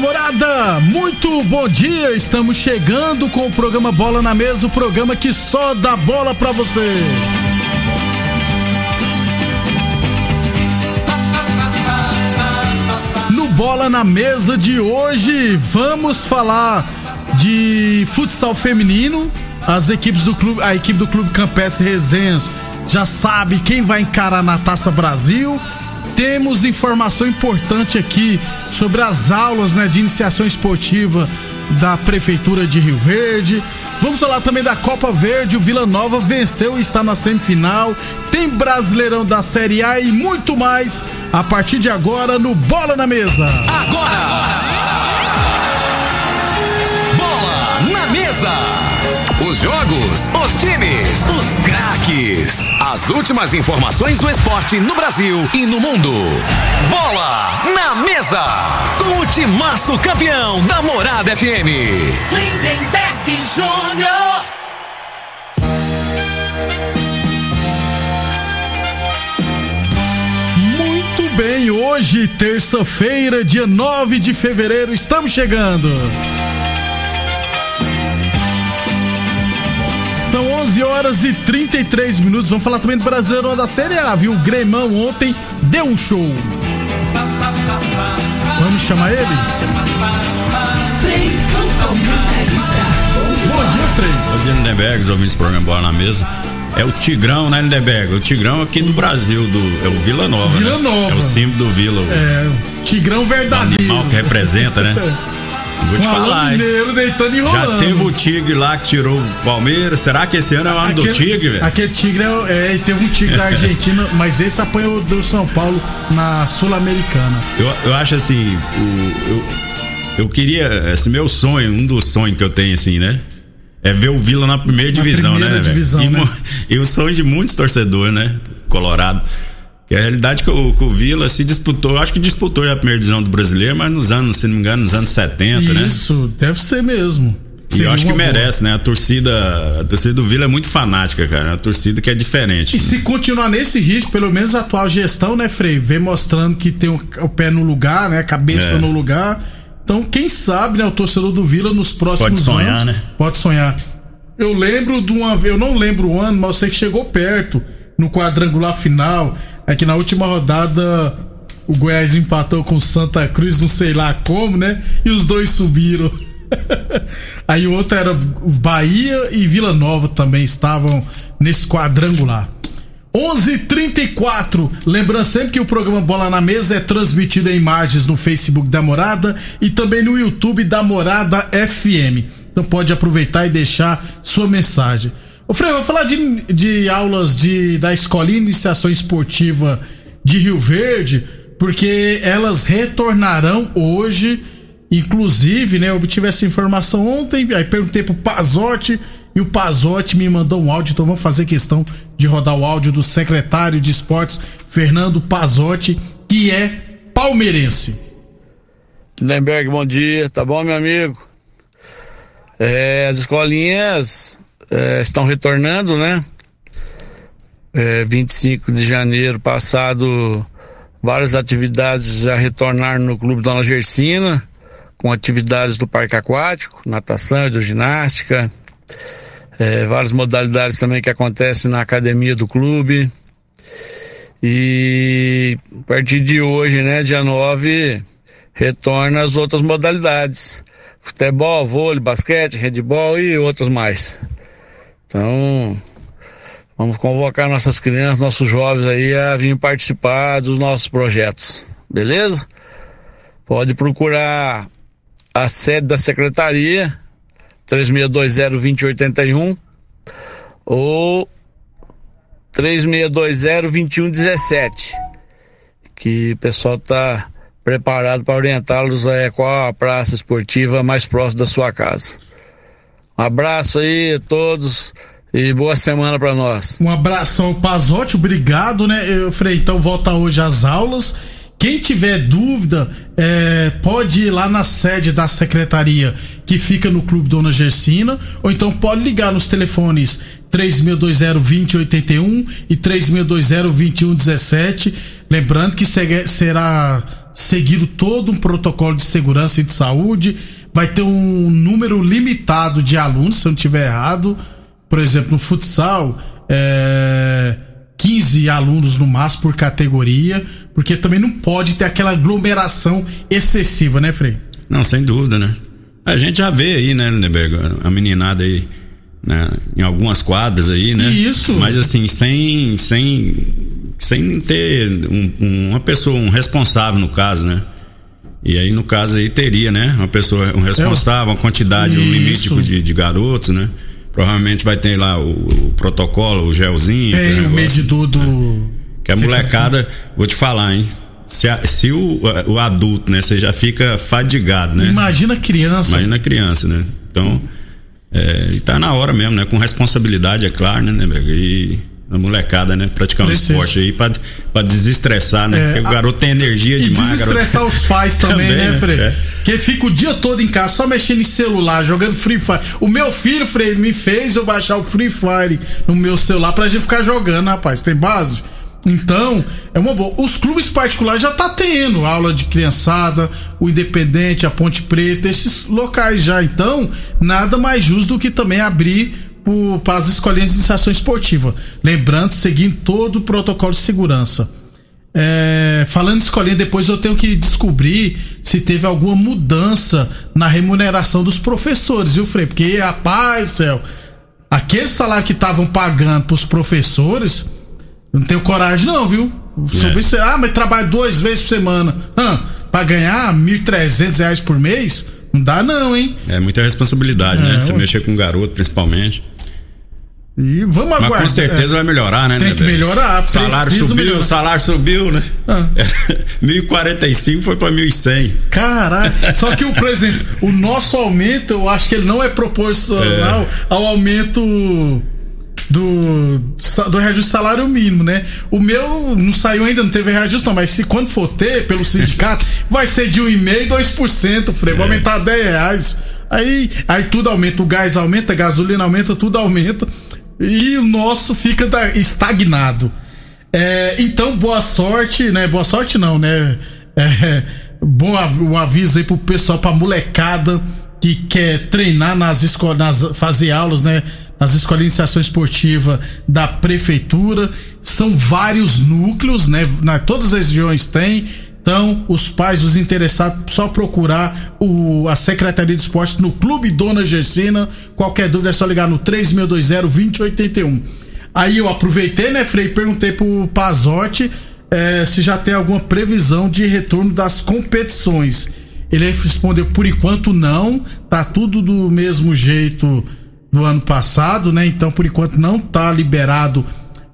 namorada, muito bom dia. Estamos chegando com o programa Bola na Mesa, o programa que só dá bola pra você. No Bola na Mesa de hoje, vamos falar de futsal feminino. As equipes do clube, a equipe do Clube Campestre Resenhas já sabe quem vai encarar na Taça Brasil temos informação importante aqui sobre as aulas né, de iniciação esportiva da Prefeitura de Rio Verde. Vamos falar também da Copa Verde. O Vila Nova venceu e está na semifinal. Tem Brasileirão da Série A e muito mais a partir de agora no Bola na Mesa. Agora! Bola na Mesa! Os jogos, os times, os craques. As últimas informações do esporte no Brasil e no mundo. Bola na mesa. Com o timaço campeão da Morada FM. Lindenberg Júnior. Muito bem, hoje, terça-feira, dia 9 de fevereiro, estamos chegando. 11 horas e 33 minutos. Vamos falar também do Brasileirão da Série A, viu? O Gremão ontem deu um show. Vamos chamar ele? Bom dia, Frei. Bom dia, Lindenberg, os ouvintes do programa Bola na Mesa. É o Tigrão, né, Lindenberg? O Tigrão aqui no Brasil, do, é o Vila Nova. Vila né? Nova. É o símbolo do Vila. O, é, Tigrão verdadeiro. O animal que representa, né? Vou te um falar. Mineiro deitando e Já teve o Tigre lá que tirou o Palmeiras. Será que esse ano é o ano aquele, do Tigre, velho? Aquele Tigre é, é, teve um Tigre da Argentina, mas esse apanhou do São Paulo na Sul-Americana. Eu, eu acho assim, o, eu, eu queria, esse meu sonho, um dos sonhos que eu tenho assim, né? É ver o Vila na primeira na divisão, primeira né? Divisão, e, né? e o sonho de muitos torcedores, né? Colorado. Que a realidade é que o, que o Vila se disputou, acho que disputou a primeira divisão do brasileiro, mas nos anos, se não me engano, nos anos 70, Isso, né? Isso, deve ser mesmo. E eu acho que merece, boa. né? A torcida, a torcida do Vila é muito fanática, cara. É uma torcida que é diferente. E se continuar nesse ritmo, pelo menos a atual gestão, né, Frei, vem mostrando que tem o, pé no lugar, né, a cabeça é. no lugar. Então, quem sabe, né, o torcedor do Vila nos próximos pode sonhar, anos né? pode sonhar. Eu lembro de uma, eu não lembro o ano, mas eu sei que chegou perto no quadrangular final. É que na última rodada o Goiás empatou com Santa Cruz, não sei lá como, né? E os dois subiram. Aí o outro era Bahia e Vila Nova também estavam nesse quadrangular. 11:34. Lembrando sempre que o programa Bola na Mesa é transmitido em imagens no Facebook da Morada e também no YouTube da Morada FM. Então pode aproveitar e deixar sua mensagem. Ô Frei, vou falar de, de aulas de, da Escolinha Iniciação Esportiva de Rio Verde, porque elas retornarão hoje. Inclusive, né, eu obtive essa informação ontem, aí perguntei pro Pazotti e o Pazotti me mandou um áudio, então vamos fazer questão de rodar o áudio do secretário de esportes, Fernando Pazotti, que é palmeirense. Lemberg, bom dia, tá bom, meu amigo? É, as escolinhas é, estão retornando, né? É, 25 de janeiro passado, várias atividades já retornaram no Clube Dona Gersina, com atividades do Parque Aquático, natação, hidroginástica, é, várias modalidades também que acontecem na academia do clube. E a partir de hoje, né, dia 9, retorna as outras modalidades. Futebol, vôlei, basquete, handebol e outras mais. Então, vamos convocar nossas crianças, nossos jovens aí a vir participar dos nossos projetos. Beleza? Pode procurar a sede da secretaria 3620-2081 ou 3620-2117 que o pessoal está preparado para orientá-los é, qual a praça esportiva mais próxima da sua casa. Abraço aí a todos e boa semana para nós. Um abração, Pazotti, obrigado, né, eu, Frei? Então volta hoje às aulas. Quem tiver dúvida, é, pode ir lá na sede da secretaria que fica no Clube Dona Gersina, ou então pode ligar nos telefones 3620-2081 e 3620-2117. Lembrando que será seguido todo um protocolo de segurança e de saúde. Vai ter um número limitado de alunos, se eu não estiver errado. Por exemplo, no futsal, é, 15 alunos no máximo por categoria, porque também não pode ter aquela aglomeração excessiva, né, Frei? Não, sem dúvida, né? A gente já vê aí, né, Lindenberg, a meninada aí, né, em algumas quadras aí, né? Isso. Mas assim, sem, sem, sem ter um, uma pessoa, um responsável no caso, né? E aí, no caso aí, teria, né? Uma pessoa, um responsável, uma quantidade, um limite de, de garotos, né? Provavelmente vai ter lá o, o protocolo, o gelzinho. Tem o medidor do. Né? Que a molecada, vou te falar, hein? Se, a, se o, o adulto, né, você já fica fadigado, né? Imagina a criança. Imagina a criança, né? Então, é, e tá na hora mesmo, né? Com responsabilidade, é claro, né, né E a molecada, né? Praticar um esporte aí pra, pra desestressar, né? É, Porque o garoto tem energia e demais. Desestressar os pais também, também né, Frei? É. Que fica o dia todo em casa só mexendo em celular, jogando Free Fire. O meu filho, Frei, me fez eu baixar o Free Fire no meu celular pra gente ficar jogando, rapaz. Tem base? Então, é uma boa. Os clubes particulares já tá tendo aula de criançada, o Independente, a Ponte Preta, esses locais já. Então, nada mais justo do que também abrir para as escolinhas de iniciação esportiva. Lembrando, seguindo todo o protocolo de segurança. É, falando de escolinha, depois eu tenho que descobrir se teve alguma mudança na remuneração dos professores, viu, Frei? Porque, rapaz, céu, aquele salário que estavam pagando para os professores eu não tenho coragem, não, viu? Sobre é. ah, mas trabalho duas vezes por semana. Ah, pra ganhar R$ reais por mês? Não dá, não, hein? É muita responsabilidade, né? é, né? Você mexer com um garoto, principalmente. E vamos aguardar. Mas com certeza é. vai melhorar, né? Tem né, que melhorar. Salário subiu, melhorar. salário subiu, né? Ah. 1.045 foi para 1.100. Caralho. Só que, por exemplo, o nosso aumento, eu acho que ele não é proporcional é. ao aumento do, do reajuste salário mínimo, né? O meu não saiu ainda, não teve reajuste, não, mas se quando for ter pelo sindicato, vai ser de 1,5% e 2%, Frei, vai é. aumentar 10 reais. Aí, aí tudo aumenta, o gás aumenta, a gasolina aumenta, tudo aumenta. E o nosso fica estagnado. É, então, boa sorte, né? Boa sorte não, né? É, bom o aviso aí pro pessoal, pra molecada que quer treinar nas escolas, fazer aulas, né? Nas escolas de iniciação esportiva da prefeitura. São vários núcleos, né? Na, todas as regiões tem. Então, os pais, os interessados, só procurar o, a Secretaria de Esportes no Clube Dona Gersina. Qualquer dúvida é só ligar no 3620-2081. Aí eu aproveitei, né, Frei? Perguntei pro Pazotti é, se já tem alguma previsão de retorno das competições. Ele respondeu por enquanto não, tá tudo do mesmo jeito do ano passado, né? Então por enquanto não tá liberado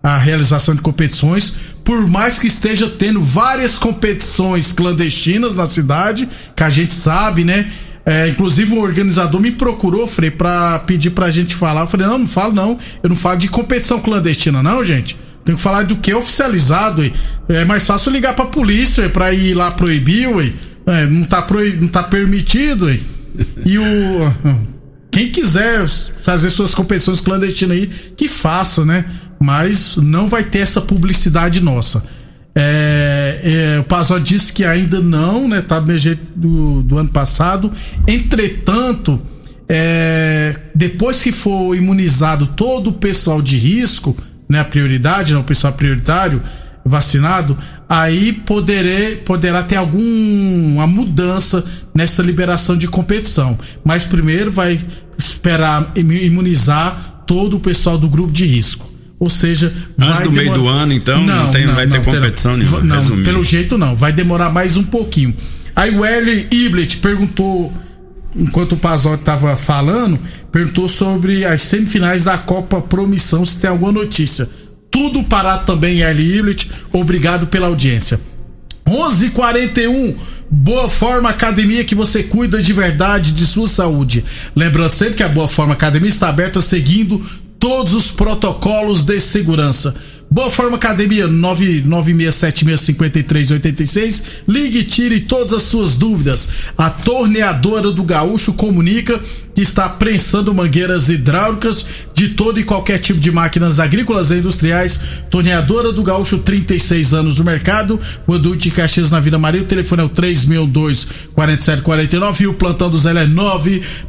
a realização de competições, por mais que esteja tendo várias competições clandestinas na cidade, que a gente sabe, né? É, inclusive o organizador me procurou, Frei, pra pedir pra gente falar. Eu falei, não, não falo não. Eu não falo de competição clandestina, não, gente. Tenho que falar do que é oficializado, ué. É mais fácil ligar pra polícia, ué, pra ir lá proibir, ué. É, não, tá proib... não tá permitido, hein? E o. Quem quiser fazer suas competições clandestinas aí, que faça, né? Mas não vai ter essa publicidade nossa. É, é, o Pazó disse que ainda não, né? Tá do jeito do, do ano passado. Entretanto, é, depois que for imunizado todo o pessoal de risco, né? A prioridade, não, o pessoal prioritário vacinado, aí poderá ter alguma mudança nessa liberação de competição. Mas primeiro vai esperar imunizar todo o pessoal do grupo de risco. Ou seja, antes do meio do ano, então não, não, tem, não vai não, ter competição terá, nenhuma. Não, resumindo. pelo jeito não, vai demorar mais um pouquinho. Aí o Erle Iblet perguntou, enquanto o Pazotti estava falando, perguntou sobre as semifinais da Copa Promissão, se tem alguma notícia tudo parado também, Erly Iblet. Obrigado pela audiência. 11:41 Boa Forma Academia que você cuida de verdade de sua saúde. Lembrando sempre que a Boa Forma Academia está aberta seguindo todos os protocolos de segurança. Boa Forma Academia 996765386. Ligue e tire todas as suas dúvidas. A torneadora do Gaúcho comunica que está prensando mangueiras hidráulicas de todo e qualquer tipo de máquinas agrícolas e industriais. Torneadora do Gaúcho, 36 anos no mercado. Produto de Caxias na Vida Maria. O telefone é o 362 4749 e o plantão do Zé é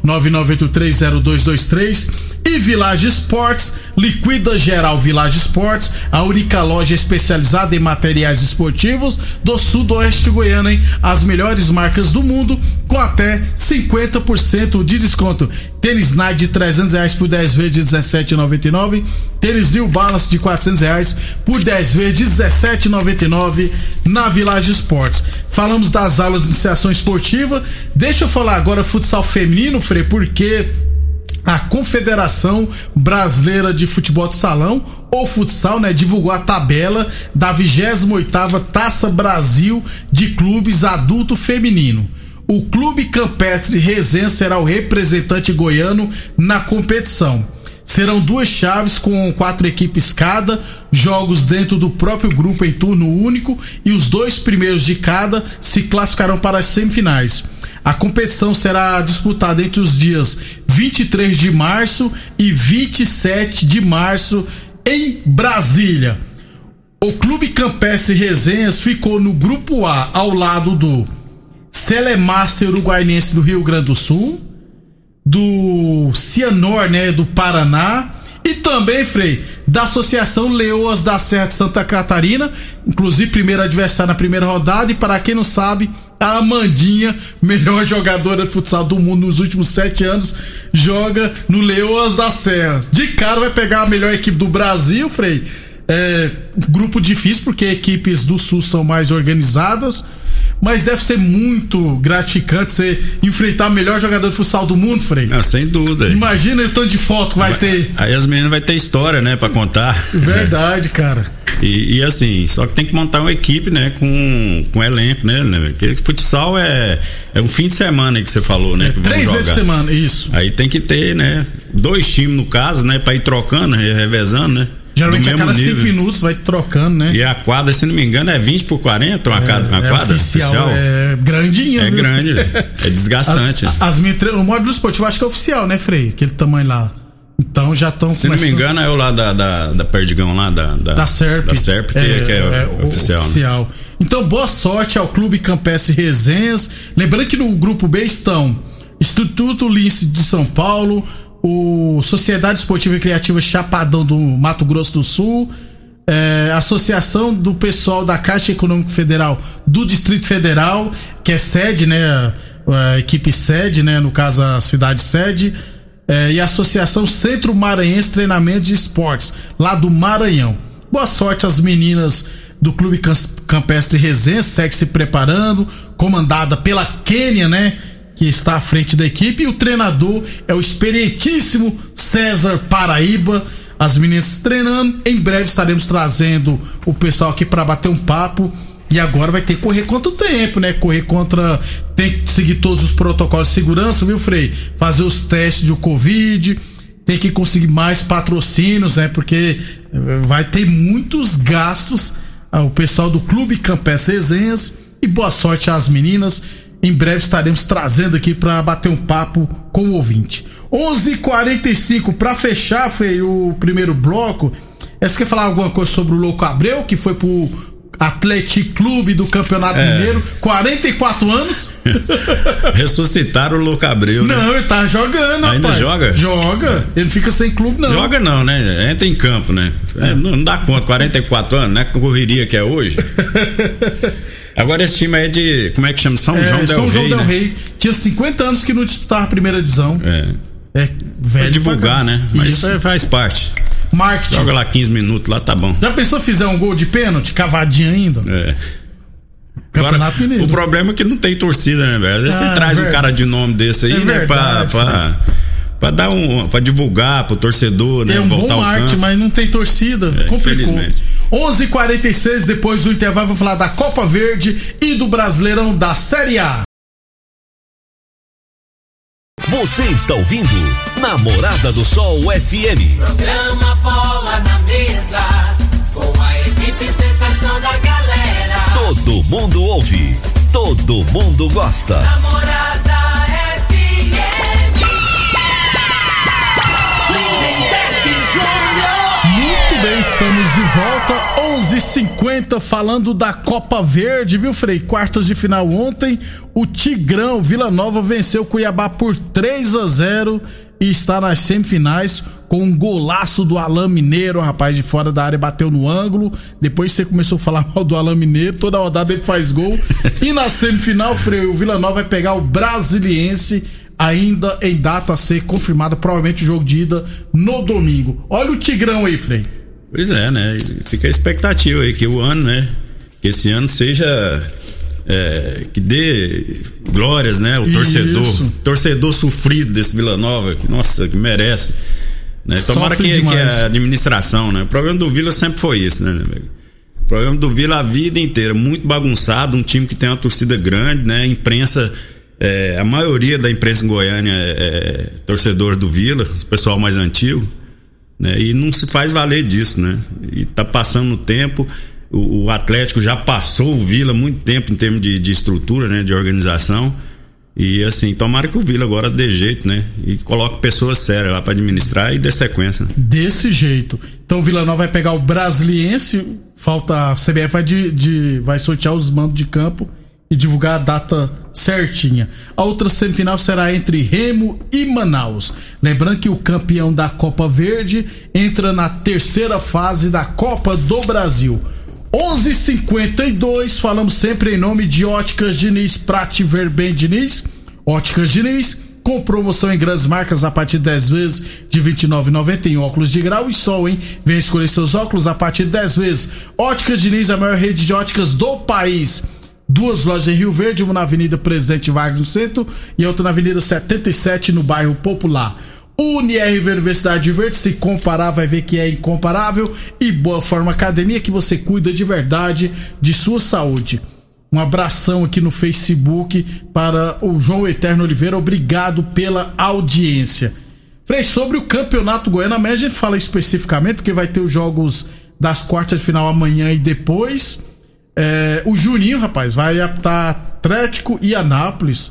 999830223. E Village Esportes, Liquida Geral Village Esportes, a única loja especializada em materiais esportivos do sudoeste goiano, hein? As melhores marcas do mundo, com até 50% de desconto. Tênis Nike de 300 reais por 10 vezes de 17,99. Tênis New Balance de 400 reais por 10 vezes de 17,99 na Village Esportes. Falamos das aulas de iniciação esportiva. Deixa eu falar agora futsal feminino, Frei, porque a Confederação Brasileira de Futebol de Salão, ou futsal, né, divulgou a tabela da 28ª Taça Brasil de Clubes Adulto Feminino. O Clube Campestre Resenha será o representante goiano na competição. Serão duas chaves com quatro equipes cada, jogos dentro do próprio grupo em turno único e os dois primeiros de cada se classificarão para as semifinais. A competição será disputada entre os dias 23 de março e 27 de março em Brasília. O Clube Campestre Resenhas ficou no grupo A ao lado do Celemaster Uruguaiense do Rio Grande do Sul, do Cianor, né, do Paraná, e também, Frei, da Associação Leoas da Serra de Santa Catarina, inclusive primeiro adversário na primeira rodada, e para quem não sabe, a Amandinha, melhor jogadora de futsal do mundo nos últimos sete anos, joga no Leoas da Serra. De cara vai pegar a melhor equipe do Brasil, Frei. É, grupo difícil porque equipes do Sul são mais organizadas, mas deve ser muito gratificante você enfrentar o melhor jogador de futsal do mundo, Frei. Ah, sem dúvida. Imagina o tanto de foto que vai, vai ter. Aí as meninas vai ter história, né, para contar. Verdade, cara. E, e, assim, só que tem que montar uma equipe, né, com, com elenco, né, né? Porque futsal é, é um fim de semana que você falou, né? É, três vezes por semana, isso. Aí tem que ter, né, dois times no caso, né, pra ir trocando, revezando, né? Geralmente a cada 5 minutos vai trocando, né? E a quadra, se não me engano, é 20 por 40, uma, é, quadra, uma é quadra oficial, oficial. É grandinha, É viu? grande, é desgastante. As, as, as, o módulo esportivo acho que é oficial, né, Frei? Aquele tamanho lá. Então já estão Se começando... não me engano, é o lá da, da, da Perdigão lá, da, da, da SERP. Da SERP, que é, que é, é oficial. oficial. Né? Então, boa sorte ao Clube Campestre Resenhas. Lembrando que no grupo B estão Instituto Lince de São Paulo, o Sociedade Esportiva e Criativa Chapadão do Mato Grosso do Sul, é, Associação do Pessoal da Caixa Econômica Federal do Distrito Federal, que é sede, né? A, equipe sede, né? No caso, a cidade sede é, e a Associação Centro Maranhense Treinamento de Esportes, lá do Maranhão. Boa sorte às meninas do Clube Campestre Resenha, segue se preparando, comandada pela Quênia, né? Que está à frente da equipe, e o treinador é o experientíssimo César Paraíba. As meninas treinando, em breve estaremos trazendo o pessoal aqui para bater um papo e agora vai ter que correr contra o tempo, né? Correr contra. Tem que seguir todos os protocolos de segurança, viu, Frei? Fazer os testes do Covid. Tem que conseguir mais patrocínios, né? Porque eh, vai ter muitos gastos. Ah, o pessoal do Clube Campestre Resenhas. E boa sorte às meninas. Em breve estaremos trazendo aqui para bater um papo com o ouvinte. 11:45 para fechar, Frei, o primeiro bloco. Você quer falar alguma coisa sobre o Louco Abreu, que foi pro Atlético Clube do Campeonato é. Mineiro, 44 anos. Ressuscitaram o Louco Abreu. Né? Não, ele tá jogando, Ainda rapaz. joga? Joga. Ele fica sem clube, não. Joga não, né? Entra em campo, né? É, não, não, dá conta, 44 anos, né? Correria que é hoje. Agora esse time aí é de. Como é que chama? São é, João Del São Rey. João Del né? Rey. Tinha 50 anos que não disputava a primeira divisão. É. É velho. Pra divulgar, né? Mas Isso. faz parte. Marketing. Joga lá 15 minutos, lá tá bom. Já pensou fizer um gol de pênalti, cavadinho ainda? É. Campeonato Agora, Mineiro. O problema é que não tem torcida, né, velho? Ah, você traz verdade. um cara de nome desse aí, é né, verdade, pra, pra, pra, dar um. pra divulgar pro torcedor, né? É um bom arte, mas não tem torcida. É, complicou. Infelizmente. 11:46 depois do intervalo, vou falar da Copa Verde e do Brasileirão da Série A. Você está ouvindo Namorada do Sol FM. Programa Bola na Mesa, com a equipe sensação da galera. Todo mundo ouve, todo mundo gosta. Namorada FM. Lindenberg Júnior. Muito bem, estamos de volta 11:50 falando da Copa Verde, viu, Frei? Quartas de final ontem, o Tigrão Vila Nova venceu Cuiabá por 3 a 0 e está nas semifinais com um golaço do Alain Mineiro, rapaz de fora da área bateu no ângulo. Depois você começou a falar mal do Alain Mineiro, toda rodada ele faz gol. e na semifinal, Frei, o Vila Nova vai pegar o Brasiliense ainda em data a ser confirmada, provavelmente o jogo de ida no domingo. Olha o Tigrão aí, Frei. Pois é, né? Fica a expectativa aí que o ano, né? Que esse ano seja. é, que dê glórias, né? O Isso. torcedor. Torcedor sofrido desse Vila Nova, que, nossa, que merece. Né? Tomara que, que a administração, né? O problema do Vila sempre foi isso, né? amigo? O problema do Vila a vida inteira, muito bagunçado, um time que tem uma torcida grande, né? Imprensa, é, a maioria da imprensa em Goiânia é, é torcedor do Vila, o pessoal mais antigo né? E não se faz valer disso, né? E tá passando o tempo, o, o Atlético já passou o Vila muito tempo em termos de, de estrutura, né? De organização. E assim, tomara que o Vila agora dê jeito, né? E coloque pessoas sérias lá para administrar e dê sequência. Desse jeito. Então o Vila Nova vai pegar o Brasiliense, falta a CBF vai, de, de- vai sortear os mandos de campo e divulgar a data certinha. A outra semifinal será entre Remo e Manaus. Lembrando que o campeão da Copa Verde entra na terceira fase da Copa do Brasil. 11:52 falamos sempre em nome de Óticas Diniz, Prate Ver Bem Diniz. Óticas Diniz, com promoção em grandes marcas a partir de 10 vezes de R$ 29,90 em óculos de grau e sol, hein? Vem escolher seus óculos a partir de 10 vezes. Óticas Diniz, a maior rede de óticas do país. Duas lojas em Rio Verde, uma na Avenida Presidente Vargas no centro e outra na Avenida 77 no bairro Popular. UniRV Universidade de Verde, se comparar vai ver que é incomparável e Boa Forma Academia que você cuida de verdade de sua saúde. Um abração aqui no Facebook para o João Eterno Oliveira, obrigado pela audiência. Frei, sobre o Campeonato Goiano, a gente fala especificamente, porque vai ter os jogos das quartas de final amanhã e depois. É, o Juninho, rapaz, vai apitar Atlético e Anápolis.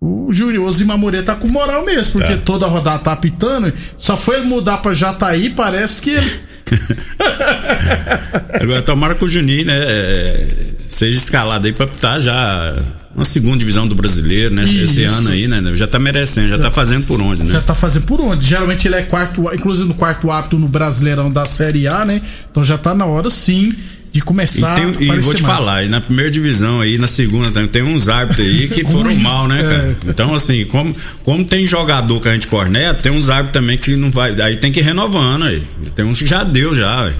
O Júnior, o Osimar Moreira tá com moral mesmo, porque Tá. toda rodada tá apitando. Só foi mudar pra Jataí, parece que ele. Agora, tomara que o Juninho, né, é, seja escalado aí pra estar já uma segunda divisão do brasileiro, né? Esse Isso. ano aí, né? Já tá merecendo, já tá fazendo por onde, né? Já tá fazendo por onde? Geralmente ele é quarto, inclusive no quarto apto no Brasileirão da Série A, né? Então já tá na hora sim de E, começar tem- e vou te mais. falar, e na primeira divisão aí, na segunda também, tem uns árbitros aí que foram mal, né, cara? é. Então, assim, como, como tem jogador que a gente corneta, tem uns árbitros também que não vai. Aí tem que ir renovando aí. Tem uns que já deu já, ué.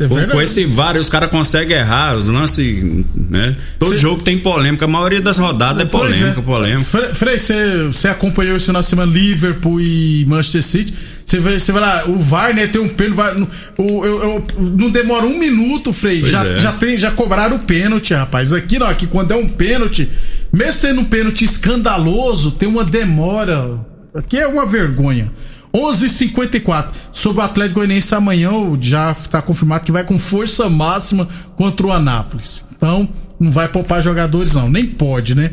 É com, esse VAR, os caras conseguem errar, os lances, né? Todo Cê- jogo tem polêmica, a maioria das rodadas é Pois polêmica, polêmica. Fre- Frei, você você acompanhou esse final de semana Liverpool e Manchester City. Você vai, você vai lá, o VAR, né, tem um pênalti. vai- o- eu- eu- não demora um minuto, Frei. Pois Já, é. já, tem, já cobraram o pênalti, rapaz. Aqui não, aqui quando é um pênalti, mesmo sendo um pênalti escandaloso, tem uma demora. Aqui é uma vergonha. 11:54 sobre o Atlético Goianiense amanhã já está confirmado que vai com força máxima contra o Anápolis. Então não vai poupar jogadores não, nem pode, né?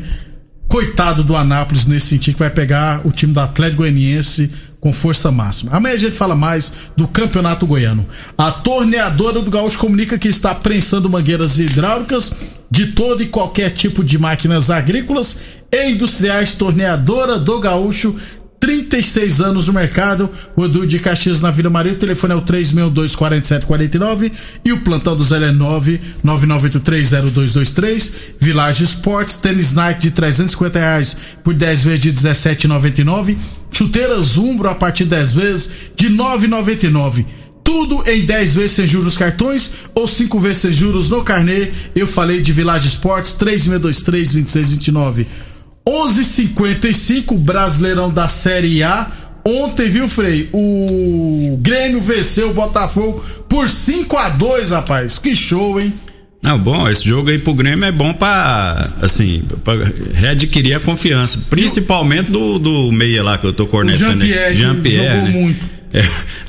Coitado do Anápolis nesse sentido que vai pegar o time do Atlético Goianiense com força máxima. Amanhã a gente fala mais do Campeonato Goiano. A torneadora do Gaúcho comunica que está prensando mangueiras hidráulicas de todo e qualquer tipo de máquinas agrícolas e industriais. Torneadora do Gaúcho 36 anos no mercado, o Edu de Caxias na Vila Maria, o telefone é o 362-4749 e o plantão do Zé é 999830223. Village Sports, tênis Nike de 350 reais por 10 vezes de 17,99. Chuteiras Umbro a partir de 10 vezes de 9,99. Tudo em 10 vezes sem juros cartões ou 5 vezes sem juros no carnê. Eu falei de Village Sports 3623-2629. 11:55 Brasileirão da Série A. Ontem, viu, Frei? O Grêmio venceu o Botafogo por 5 a 2 rapaz. Que show, hein? Não, bom, esse jogo aí pro Grêmio é bom pra, assim, pra readquirir a confiança. Principalmente do, do meia lá que eu tô cornetando. Jean-Pierre, que jogou né? muito. É,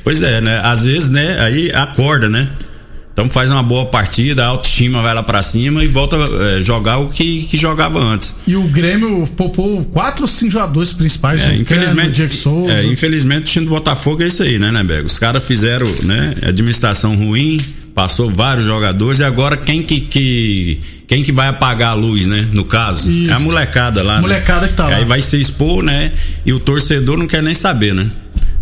pois é, né? Às vezes, né? Aí acorda, né? Então faz uma boa partida, a autoestima vai lá pra cima e volta a jogar o que, que jogava antes. E o Grêmio poupou quatro ou cinco jogadores principais. É, infelizmente, Cano, é, infelizmente o time do Botafogo é isso aí, né, Nebego? Os caras fizeram, né, administração ruim, passou vários jogadores e agora quem que, que quem que vai apagar a luz, né? No caso, Isso. é a molecada lá, Molecada né? que tá lá. Aí vai se expor, né? E o torcedor não quer nem saber, né?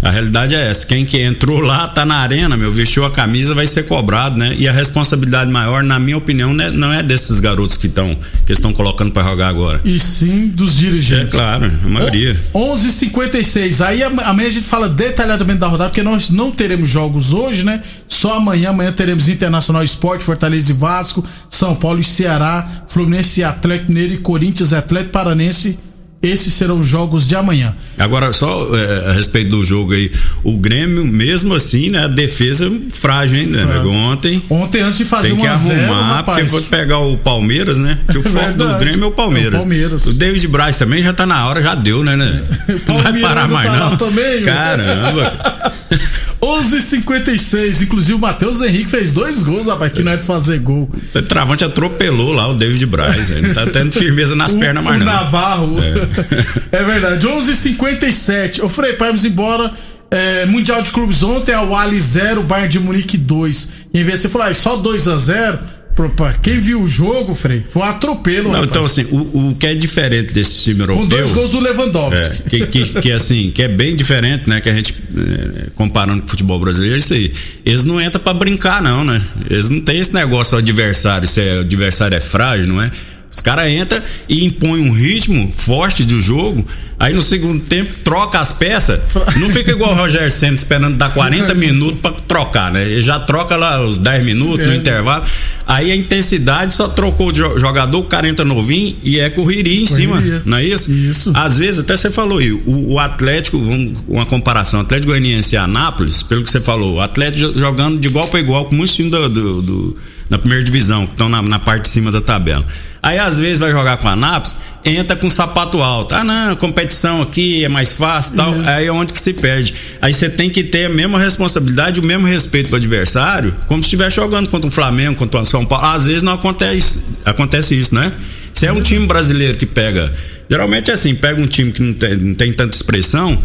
A realidade é essa. Quem que entrou lá, tá na arena, meu, vestiu a camisa, vai ser cobrado, né? E a responsabilidade maior, na minha opinião, né, não é desses garotos que estão que estão colocando para jogar agora. E sim dos É dirigentes. claro, a maioria. 11:56. Aí am- amanhã a gente fala detalhadamente da rodada, porque nós não teremos jogos hoje, né? Só amanhã. Amanhã teremos Internacional Esporte, Fortaleza e Vasco, São Paulo e Ceará, Fluminense e Atlético Mineiro e Corinthians e Atlético Paranense. Esses serão os jogos de amanhã. Agora, só é, a respeito do jogo aí, o Grêmio, mesmo assim, né? A defesa frágil, hein, né? É. Ontem. Ontem, antes de fazer Tem que 1 a 0 arrumar, porque vou pegar o Palmeiras, né? Que o É foco do. Grêmio é o Palmeiras. É o Palmeiras. O David Braz também já tá na hora, já deu, né, né? O Não vai Palmeiras parar não mais, tá não. também, Caramba. 11:56. Inclusive o Matheus Henrique fez dois gols, rapaz, que não é fazer gol. Esse travante atropelou lá o David Braz. Ele não tá tendo firmeza nas O- pernas mais, o não. Navarro. É, verdade. 11:57. Ô Frei, para irmos embora. É, mundial de Clubes ontem, a Wally 0, Bayern de Munique 2. Em vez de você falar, ah, só 2 a 0 Pro- pra quem viu o jogo, Frei, foi um atropelo. Não, rapaz. então assim, o, o que é diferente desse time Com europeu. dois gols do Lewandowski. É, que, que, que, assim, que é bem diferente, né? Que a gente, é, comparando com o futebol brasileiro, é isso aí. Eles não entram pra brincar, não, né? Eles não tem esse negócio, adversário, se é, o adversário é frágil, não é? Os caras entram e impõem um ritmo forte do jogo, aí no segundo tempo troca as peças. Não fica igual o Roger Senna esperando dar 40 minutos pra trocar, né? Ele já troca lá os 10 minutos no É. intervalo. Aí a intensidade só trocou de jo- jogador, o cara entra novinho e é correria em cima, não é isso? Isso. Às vezes, até você falou aí, o, o Atlético, vamos- uma comparação, Atlético Goianiense e Anápolis, pelo que você falou, o Atlético jo- jogando de igual para igual com muitos times do, do- do- da primeira divisão, que estão na, na parte de cima da tabela. Aí, às vezes, vai jogar com a Anápolis, entra com sapato alto. Ah, não, competição aqui é mais fácil tal. Aí é onde que se perde. Aí você tem que ter a mesma responsabilidade, o mesmo respeito pro adversário, como se estivesse jogando contra o Flamengo, contra o São Paulo. Às vezes não acontece, acontece isso, né? Se é um time brasileiro que pega. Geralmente é assim, pega um time que não tem, não tem tanta expressão,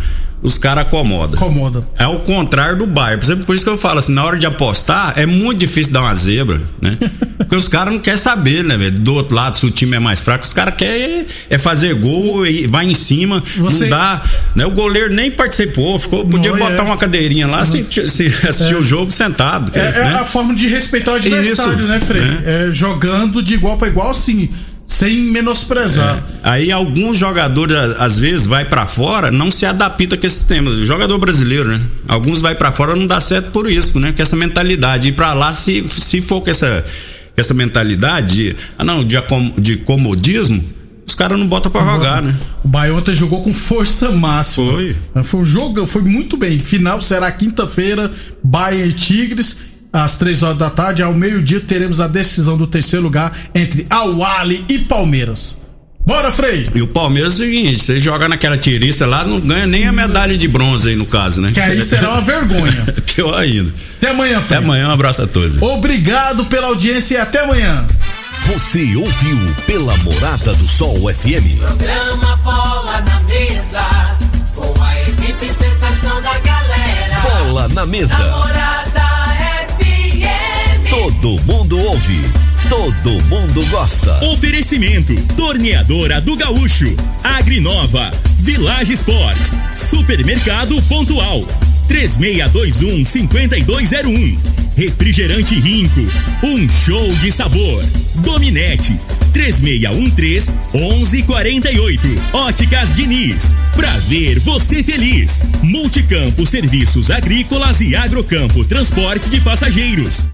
os caras acomodam. Acomoda. É o contrário do Bayern. Por exemplo, Por isso que eu falo assim, na hora de apostar, é muito difícil dar uma zebra, né? Porque os caras não querem saber, né, velho? Do outro lado, se o time é mais fraco, os caras querem é fazer gol e vai em cima, Você- não dá. Né? O goleiro nem participou, ficou, podia Não, botar é. uma cadeirinha lá, se, se assistir o jogo sentado. É, é né? a forma de respeitar o adversário, Isso, né, Frei? né? É, jogando de igual para igual, assim, sem menosprezar. Aí alguns jogadores às vezes vai pra fora, não se adapta com esse sistema. O jogador brasileiro, né? Alguns vai pra fora não dá certo por isso, né? Com essa mentalidade. Ir pra lá se se for com essa essa mentalidade, de, ah não, de, de comodismo, os caras não botam pra jogar, né? O Bahia ontem jogou com força máxima. Foi. Foi um jogo, foi muito bem. Final será quinta-feira, e Tigres, às três horas da tarde. Ao meio-dia teremos a decisão do terceiro lugar entre Awali e Palmeiras. Bora, Frei! E o Palmeiras é o seguinte, você joga naquela tiriça lá, não ganha nem a medalha de bronze aí no caso, né? Que aí será uma vergonha. Pior ainda. Até amanhã, Até Frei. amanhã, um abraço a todos. Obrigado pela audiência e até amanhã. Você ouviu pela Morada do Sol FM. Programa Bola na Mesa, com a equipe sensação da galera. Bola na mesa. Namorada FM. Todo mundo ouve. Todo mundo gosta. Oferecimento: Torneadora do Gaúcho, Agrinova, Village Sports, Supermercado Pontual, 3621-5201. Refrigerante Rinco, um show de sabor. Dominete, 3613-1148. Óticas Diniz, pra ver você feliz. Multicampo Serviços Agrícolas e Agrocampo Transporte de Passageiros.